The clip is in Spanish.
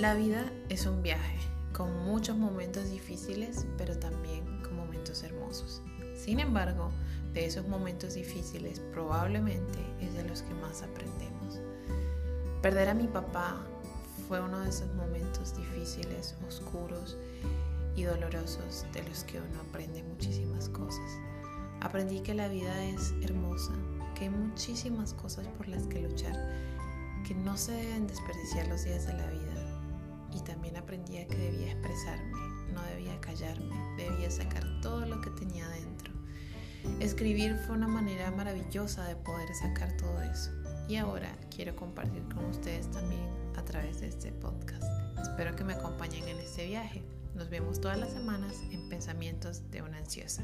La vida es un viaje con muchos momentos difíciles, pero también con momentos hermosos. Sin embargo, de esos momentos difíciles probablemente es de los que más aprendemos. Perder a mi papá fue uno de esos momentos difíciles, oscuros y dolorosos de los que uno aprende muchísimas cosas. Aprendí que la vida es hermosa, que hay muchísimas cosas por las que luchar, que no se deben desperdiciar los días de la vida y también aprendí que debía expresarme, no debía callarme, debía sacar todo lo que tenía dentro. Escribir fue una manera maravillosa de poder sacar todo eso y ahora quiero compartir con ustedes también a través de este podcast. Espero que me acompañen en este viaje. Nos vemos todas las semanas en Pensamientos de una ansiosa.